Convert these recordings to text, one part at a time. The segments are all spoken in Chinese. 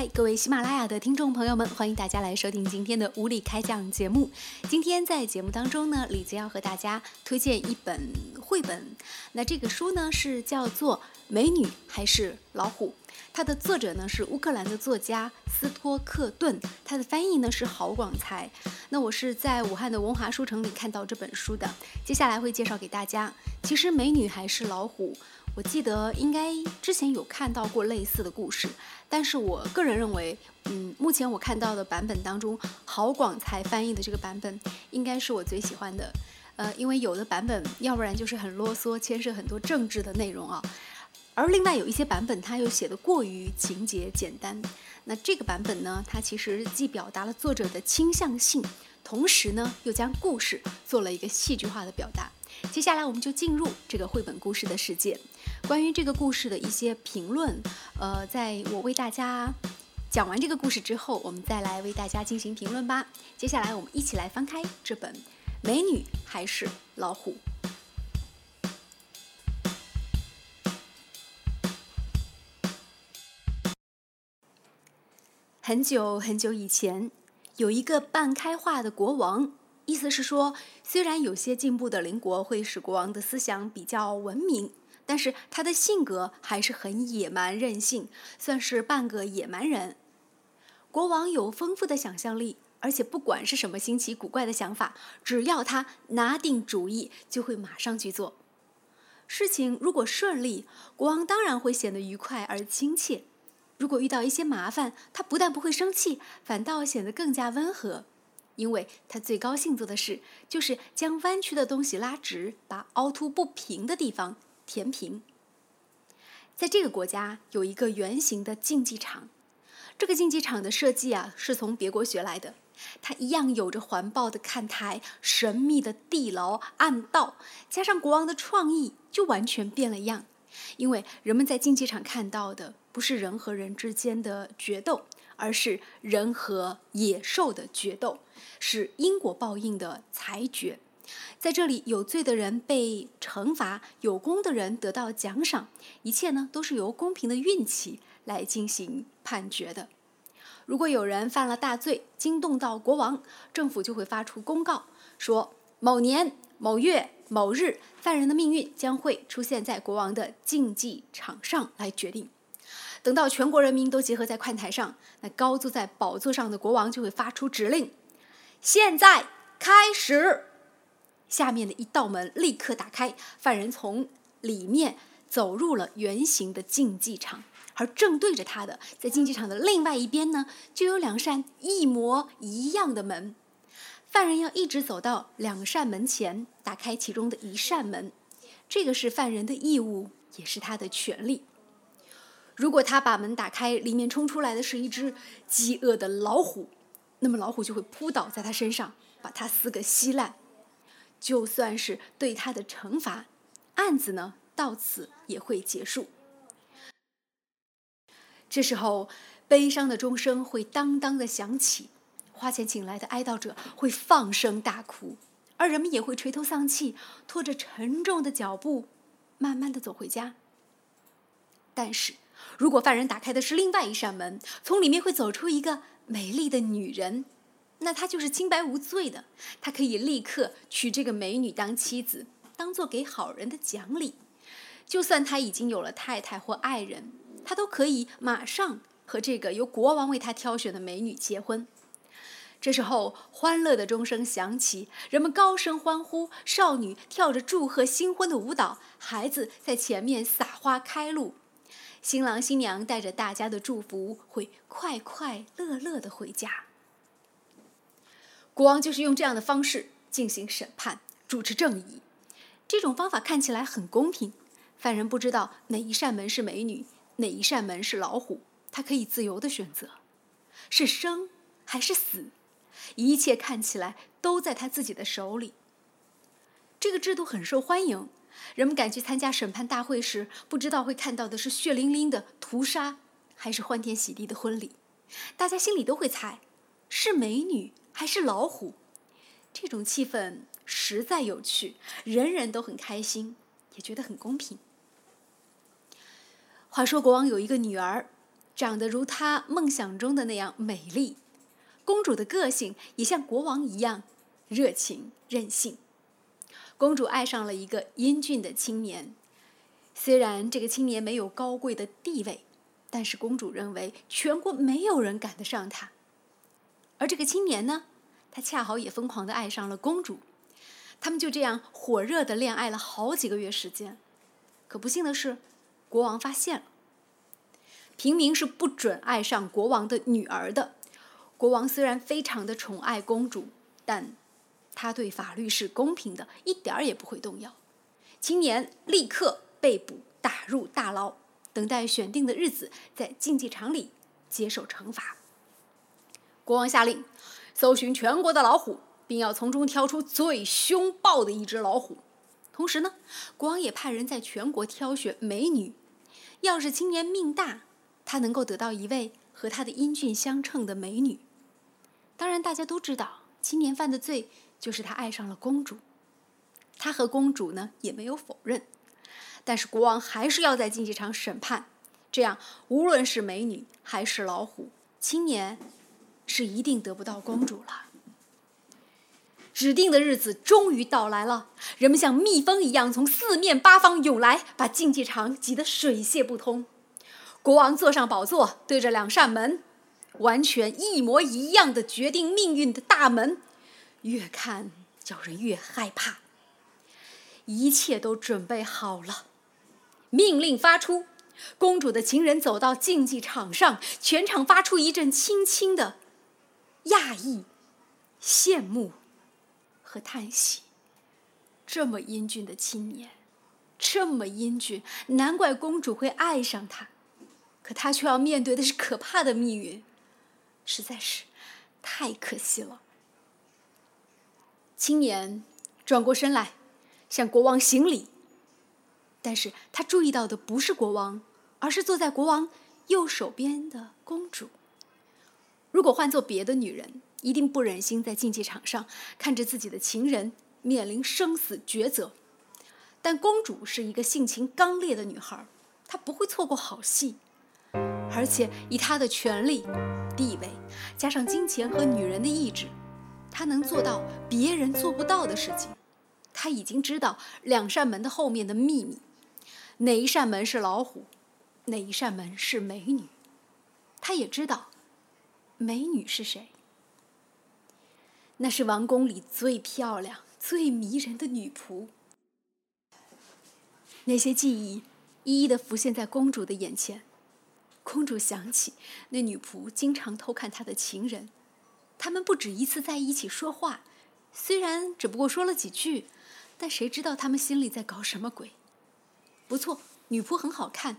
嗨，各位喜马拉雅的听众朋友们，欢迎大家来收听今天的无理开讲节目。今天在节目当中呢，李子要和大家推荐一本绘本。那这个书呢是叫做《美女还是老虎》，它的作者呢是乌克兰的作家斯托克顿，它的翻译呢是郝广才。那我是在武汉的文华书城里看到这本书的，接下来会介绍给大家。其实《美女还是老虎》。我记得应该之前有看到过类似的故事，但是我个人认为，嗯，目前我看到的版本当中，郝广才翻译的这个版本应该是我最喜欢的。呃，因为有的版本要不然就是很啰嗦，牵涉很多政治的内容啊，而另外有一些版本它又写的过于情节简单。那这个版本呢，它其实既表达了作者的倾向性，同时呢又将故事做了一个戏剧化的表达。接下来我们就进入这个绘本故事的世界。关于这个故事的一些评论，呃，在我为大家讲完这个故事之后，我们再来为大家进行评论吧。接下来我们一起来翻开这本《美女还是老虎》。很久很久以前，有一个半开化的国王。意思是说，虽然有些进步的邻国会使国王的思想比较文明，但是他的性格还是很野蛮任性，算是半个野蛮人。国王有丰富的想象力，而且不管是什么新奇古怪的想法，只要他拿定主意，就会马上去做。事情如果顺利，国王当然会显得愉快而亲切；如果遇到一些麻烦，他不但不会生气，反倒显得更加温和。因为他最高兴做的事就是将弯曲的东西拉直，把凹凸不平的地方填平。在这个国家有一个圆形的竞技场，这个竞技场的设计啊是从别国学来的，它一样有着环抱的看台、神秘的地牢、暗道，加上国王的创意，就完全变了样。因为人们在竞技场看到的不是人和人之间的决斗。而是人和野兽的决斗，是因果报应的裁决。在这里，有罪的人被惩罚，有功的人得到奖赏。一切呢，都是由公平的运气来进行判决的。如果有人犯了大罪，惊动到国王，政府就会发出公告，说某年某月某日，犯人的命运将会出现在国王的竞技场上来决定。等到全国人民都集合在看台上，那高坐在宝座上的国王就会发出指令：“现在开始！”下面的一道门立刻打开，犯人从里面走入了圆形的竞技场，而正对着他的，在竞技场的另外一边呢，就有两扇一模一样的门。犯人要一直走到两扇门前，打开其中的一扇门，这个是犯人的义务，也是他的权利。如果他把门打开，里面冲出来的是一只饥饿的老虎，那么老虎就会扑倒在他身上，把他撕个稀烂。就算是对他的惩罚，案子呢到此也会结束。这时候，悲伤的钟声会当当的响起，花钱请来的哀悼者会放声大哭，而人们也会垂头丧气，拖着沉重的脚步，慢慢的走回家。但是。如果犯人打开的是另外一扇门，从里面会走出一个美丽的女人，那他就是清白无罪的。他可以立刻娶这个美女当妻子，当做给好人的奖励。就算他已经有了太太或爱人，他都可以马上和这个由国王为他挑选的美女结婚。这时候，欢乐的钟声响起，人们高声欢呼，少女跳着祝贺新婚的舞蹈，孩子在前面撒花开路。新郎新娘带着大家的祝福，会快快乐乐的回家。国王就是用这样的方式进行审判，主持正义。这种方法看起来很公平，犯人不知道哪一扇门是美女，哪一扇门是老虎，他可以自由的选择，是生还是死，一切看起来都在他自己的手里。这个制度很受欢迎。人们赶去参加审判大会时，不知道会看到的是血淋淋的屠杀，还是欢天喜地的婚礼。大家心里都会猜，是美女还是老虎。这种气氛实在有趣，人人都很开心，也觉得很公平。话说，国王有一个女儿，长得如他梦想中的那样美丽。公主的个性也像国王一样热情任性。公主爱上了一个英俊的青年，虽然这个青年没有高贵的地位，但是公主认为全国没有人赶得上他。而这个青年呢，他恰好也疯狂地爱上了公主，他们就这样火热地恋爱了好几个月时间。可不幸的是，国王发现了，平民是不准爱上国王的女儿的。国王虽然非常的宠爱公主，但。他对法律是公平的，一点儿也不会动摇。青年立刻被捕，打入大牢，等待选定的日子在竞技场里接受惩罚。国王下令搜寻全国的老虎，并要从中挑出最凶暴的一只老虎。同时呢，国王也派人在全国挑选美女。要是青年命大，他能够得到一位和他的英俊相称的美女。当然，大家都知道青年犯的罪。就是他爱上了公主，他和公主呢也没有否认，但是国王还是要在竞技场审判，这样无论是美女还是老虎，青年是一定得不到公主了。指定的日子终于到来了，人们像蜜蜂一样从四面八方涌来，把竞技场挤得水泄不通。国王坐上宝座，对着两扇门，完全一模一样的决定命运的大门。越看叫人越害怕。一切都准备好了，命令发出，公主的情人走到竞技场上，全场发出一阵轻轻的讶异、羡慕和叹息。这么英俊的青年，这么英俊，难怪公主会爱上他。可他却要面对的是可怕的命运，实在是太可惜了。青年转过身来，向国王行礼。但是他注意到的不是国王，而是坐在国王右手边的公主。如果换做别的女人，一定不忍心在竞技场上看着自己的情人面临生死抉择。但公主是一个性情刚烈的女孩，她不会错过好戏。而且以她的权力、地位，加上金钱和女人的意志。她能做到别人做不到的事情。她已经知道两扇门的后面的秘密，哪一扇门是老虎，哪一扇门是美女。她也知道，美女是谁。那是王宫里最漂亮、最迷人的女仆。那些记忆一一的浮现在公主的眼前。公主想起那女仆经常偷看她的情人。他们不止一次在一起说话，虽然只不过说了几句，但谁知道他们心里在搞什么鬼？不错，女仆很好看，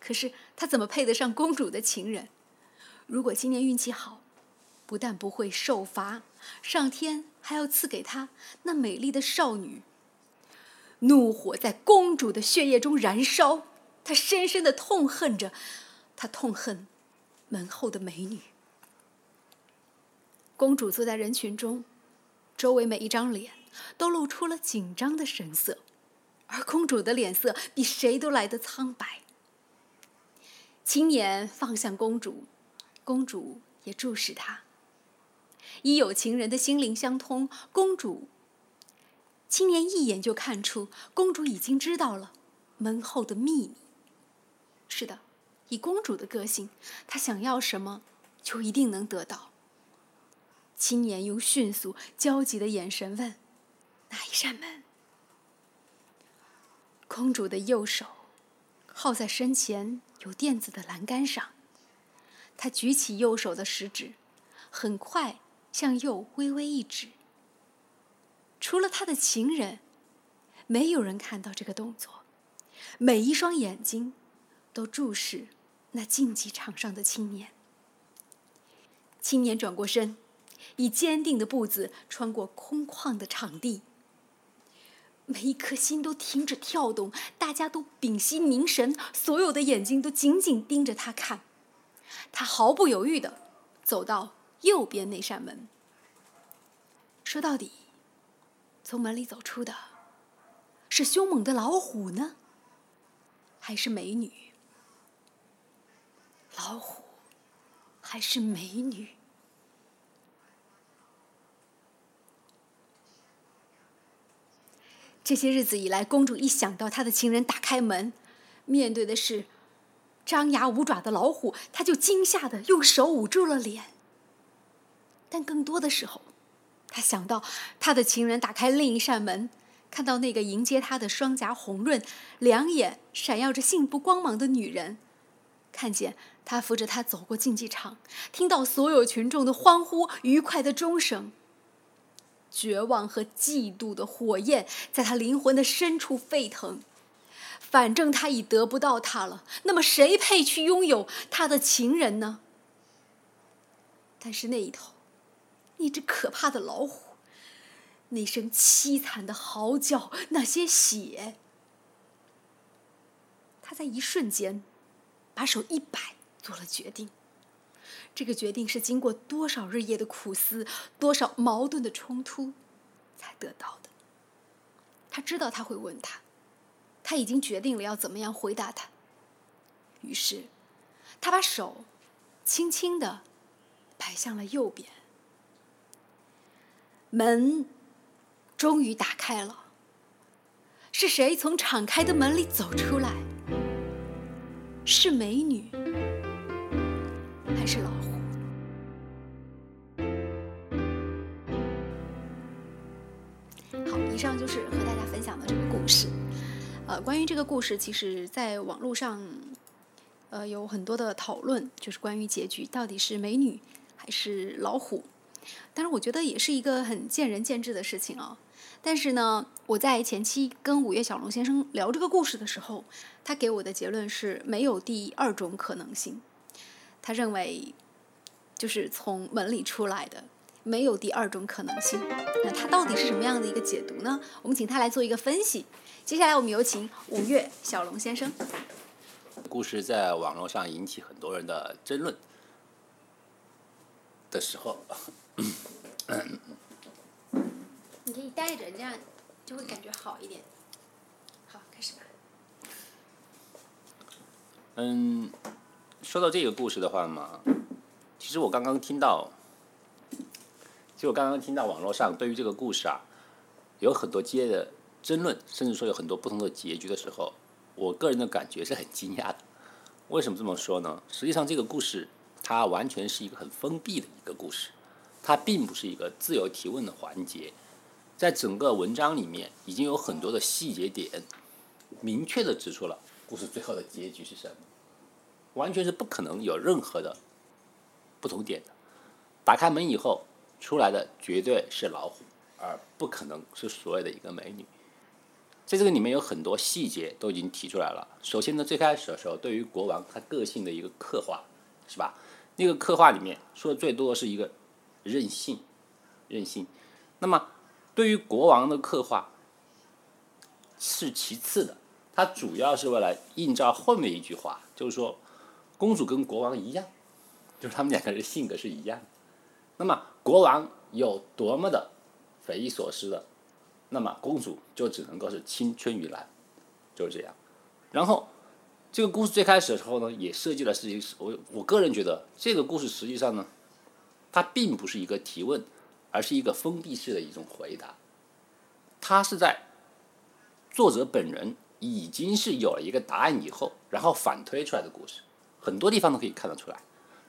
可是她怎么配得上公主的情人？如果今年运气好，不但不会受罚，上天还要赐给她那美丽的少女。怒火在公主的血液中燃烧，她深深的痛恨着，她痛恨门后的美女。公主坐在人群中，周围每一张脸都露出了紧张的神色，而公主的脸色比谁都来得苍白。青年望向公主，公主也注视他。以有情人的心灵相通，公主。青年一眼就看出，公主已经知道了门后的秘密。是的，以公主的个性，她想要什么，就一定能得到。青年用迅速、焦急的眼神问：“哪一扇门？”公主的右手靠在身前有垫子的栏杆上，他举起右手的食指，很快向右微微一指。除了他的情人，没有人看到这个动作，每一双眼睛都注视那竞技场上的青年。青年转过身。以坚定的步子穿过空旷的场地，每一颗心都停止跳动，大家都屏息凝神，所有的眼睛都紧紧盯着他看。他毫不犹豫地走到右边那扇门。说到底，从门里走出的是凶猛的老虎呢，还是美女？老虎还是美女？这些日子以来，公主一想到她的情人打开门，面对的是张牙舞爪的老虎，他就惊吓的用手捂住了脸。但更多的时候，他想到他的情人打开另一扇门，看到那个迎接他的双颊红润、两眼闪耀着幸福光芒的女人，看见他扶着她走过竞技场，听到所有群众的欢呼、愉快的钟声。绝望和嫉妒的火焰在他灵魂的深处沸腾。反正他已得不到她了，那么谁配去拥有他的情人呢？但是那一头，那只可怕的老虎，那声凄惨的嚎叫，那些血，他在一瞬间把手一摆，做了决定。这个决定是经过多少日夜的苦思，多少矛盾的冲突，才得到的。他知道他会问他，他已经决定了要怎么样回答他。于是，他把手轻轻的摆向了右边。门终于打开了。是谁从敞开的门里走出来？是美女。还是老虎。好，以上就是和大家分享的这个故事。呃，关于这个故事，其实在网络上，呃，有很多的讨论，就是关于结局到底是美女还是老虎。当然，我觉得也是一个很见仁见智的事情啊。但是呢，我在前期跟五月小龙先生聊这个故事的时候，他给我的结论是没有第二种可能性。他认为，就是从门里出来的，没有第二种可能性。那他到底是什么样的一个解读呢？我们请他来做一个分析。接下来，我们有请五月小龙先生。故事在网络上引起很多人的争论的时候，你可以带着，这样就会感觉好一点。好，开始吧。嗯。说到这个故事的话嘛，其实我刚刚听到，其实我刚刚听到网络上对于这个故事啊，有很多接的争论，甚至说有很多不同的结局的时候，我个人的感觉是很惊讶的。为什么这么说呢？实际上这个故事它完全是一个很封闭的一个故事，它并不是一个自由提问的环节。在整个文章里面，已经有很多的细节点，明确的指出了故事最后的结局是什么。完全是不可能有任何的不同点的。打开门以后出来的绝对是老虎，而不可能是所谓的一个美女。在这个里面有很多细节都已经提出来了。首先呢，最开始的时候对于国王他个性的一个刻画，是吧？那个刻画里面说的最多的是一个任性，任性。那么对于国王的刻画是其次的，它主要是为了映照后面一句话，就是说。公主跟国王一样，就是他们两个人性格是一样的。那么国王有多么的匪夷所思的，那么公主就只能够是青春于蓝，就是这样。然后这个故事最开始的时候呢，也设计了是一我我个人觉得这个故事实际上呢，它并不是一个提问，而是一个封闭式的一种回答。它是在作者本人已经是有了一个答案以后，然后反推出来的故事。很多地方都可以看得出来，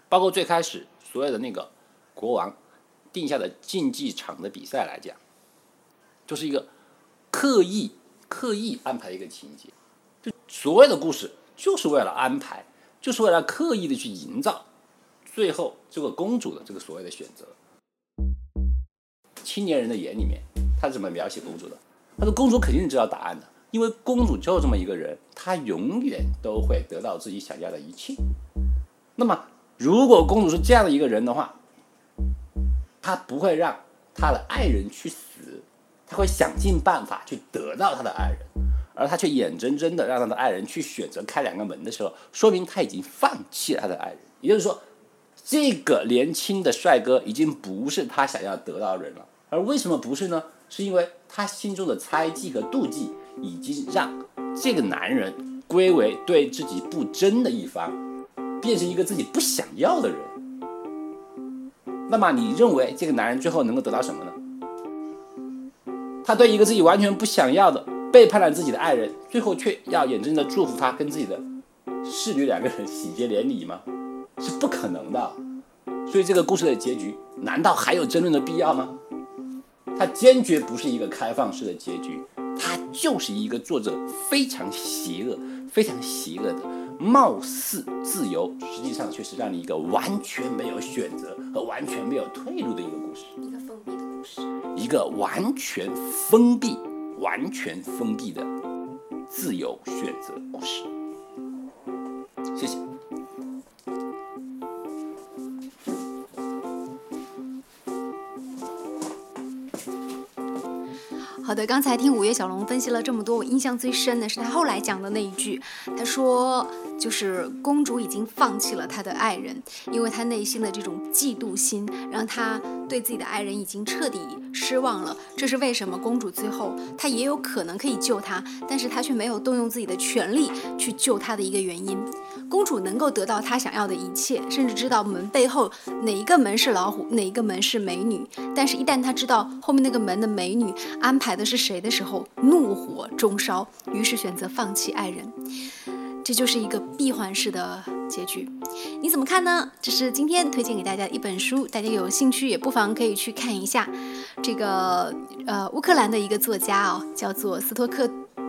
包括最开始所有的那个国王定下的竞技场的比赛来讲，就是一个刻意刻意安排一个情节，就所有的故事就是为了安排，就是为了刻意的去营造最后这个公主的这个所谓的选择。青年人的眼里面，他是怎么描写公主的？他说公主肯定知道答案的。因为公主就这么一个人，她永远都会得到自己想要的一切。那么，如果公主是这样的一个人的话，她不会让她的爱人去死，他会想尽办法去得到他的爱人，而他却眼睁睁的让他的爱人去选择开两个门的时候，说明他已经放弃了他的爱人。也就是说，这个年轻的帅哥已经不是他想要得到的人了。而为什么不是呢？是因为他心中的猜忌和妒忌。已经让这个男人归为对自己不真的一方，变成一个自己不想要的人，那么你认为这个男人最后能够得到什么呢？他对一个自己完全不想要的、背叛了自己的爱人，最后却要眼睁睁的祝福他跟自己的侍女两个人喜结连理吗？是不可能的。所以这个故事的结局，难道还有争论的必要吗？它坚决不是一个开放式的结局，它就是一个作者非常邪恶、非常邪恶的，貌似自由，实际上却是让你一个完全没有选择和完全没有退路的一个故事。一个封闭的故事。一个完全封闭、完全封闭的自由选择故事。谢谢。好的，刚才听五月小龙分析了这么多，我印象最深的是他后来讲的那一句，他说，就是公主已经放弃了她的爱人，因为她内心的这种嫉妒心，让她对自己的爱人已经彻底失望了。这是为什么？公主最后她也有可能可以救他，但是她却没有动用自己的权利去救他的一个原因。公主能够得到她想要的一切，甚至知道门背后哪一个门是老虎，哪一个门是美女。但是，一旦她知道后面那个门的美女安排的是谁的时候，怒火中烧，于是选择放弃爱人。这就是一个闭环式的结局，你怎么看呢？这是今天推荐给大家的一本书，大家有兴趣也不妨可以去看一下。这个呃，乌克兰的一个作家哦，叫做斯托克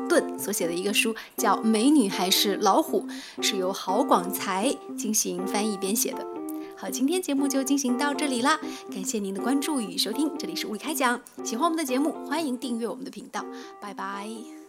顿所写的一个书，叫《美女还是老虎》，是由郝广才进行翻译编写的。好，今天节目就进行到这里啦，感谢您的关注与收听，这里是物理开讲。喜欢我们的节目，欢迎订阅我们的频道，拜拜。